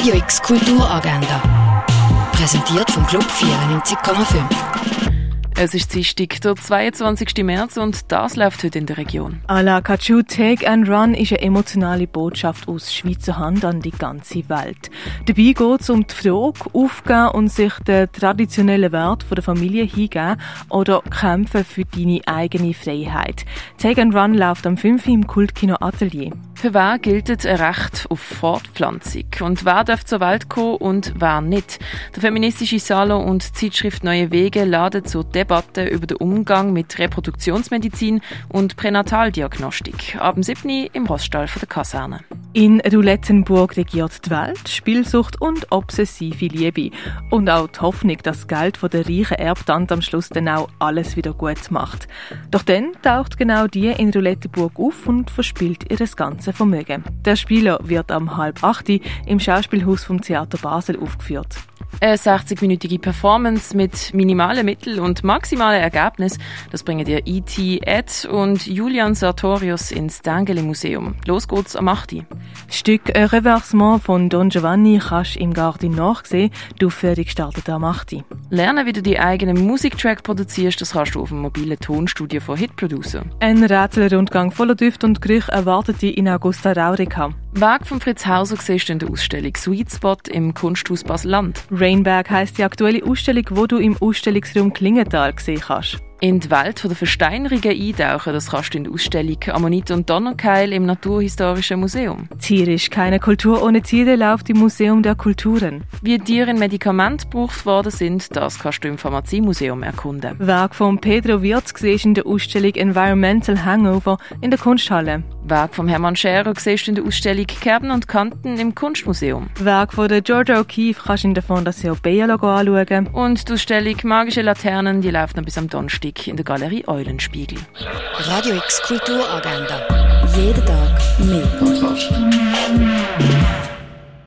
Radio X Kulturagenda. Präsentiert vom Club 94,5. Es ist Dienstag, der 22. März und das läuft heute in der Region. A la Kachu Take and Run ist eine emotionale Botschaft aus Schweizer Hand an die ganze Welt. Dabei geht es um die Frage, aufgeben und sich den traditionellen Wert der Familie hingeben oder kämpfen für deine eigene Freiheit. Take and Run läuft am 5. im Kultkino Atelier. Für wer gilt ein Recht auf Fortpflanzung? Und wer darf zur Welt kommen und wer nicht? Der feministische Salon und Zeitschrift Neue Wege laden zur Debatte über den Umgang mit Reproduktionsmedizin und Pränataldiagnostik. Ab dem 7. im Roststall der Kaserne. In Roulettenburg regiert die Welt, Spielsucht und obsessive Liebe. Und auch die Hoffnung, dass das Geld von der reichen Erbtante am Schluss dann auch alles wieder gut macht. Doch dann taucht genau die in Roulettenburg auf und verspielt ihr ganzes Vermögen. Der Spieler wird am halb acht im Schauspielhaus vom Theater Basel aufgeführt. Eine 60-minütige Performance mit minimalen Mitteln und maximalen Ergebnis, das bringen dir E.T. Ed und Julian Sartorius ins Dangeli Museum. Los geht's am 8. Das Stück «Un Reversement» von Don Giovanni kannst du im Garten nachsehen. Die Aufführung startet am 8. Lernen, wie du die eigenen Musiktrack produzierst, das kannst du auf dem mobilen Tonstudio von Hit Producer. Ein Rätselrundgang voller Düfte und Gerüche erwartet dich in Augusta Raurica. Werk von Fritz Hauser siehst du in der Ausstellung Sweet Spot im Kunsthaus Basel-Land. Rainberg heisst die aktuelle Ausstellung, wo du im Ausstellungsraum Klingenthal sehen kannst. In die Welt der Versteinerungen eintauchen, das kannst du in der Ausstellung Ammonit und Donnerkeil im Naturhistorischen Museum. Tierisch, keine Kultur ohne Tiere läuft im Museum der Kulturen. Wie Tiere in Medikament gebraucht worden sind, das kannst du im Pharmaziemuseum erkunden. Werk von Pedro Wirz siehst in der Ausstellung Environmental Hangover in der Kunsthalle. Werk von Hermann Scherer siehst du in der Ausstellung Kerben und Kanten im Kunstmuseum. Werk von der Georgia O'Keeffe kannst du in der Fondation Bialo anschauen. Und die Ausstellung Magische Laternen, die läuft noch bis am Donnerstag in der Galerie Eulenspiegel. Radio X Kulturagenda. Jeden Tag mehr.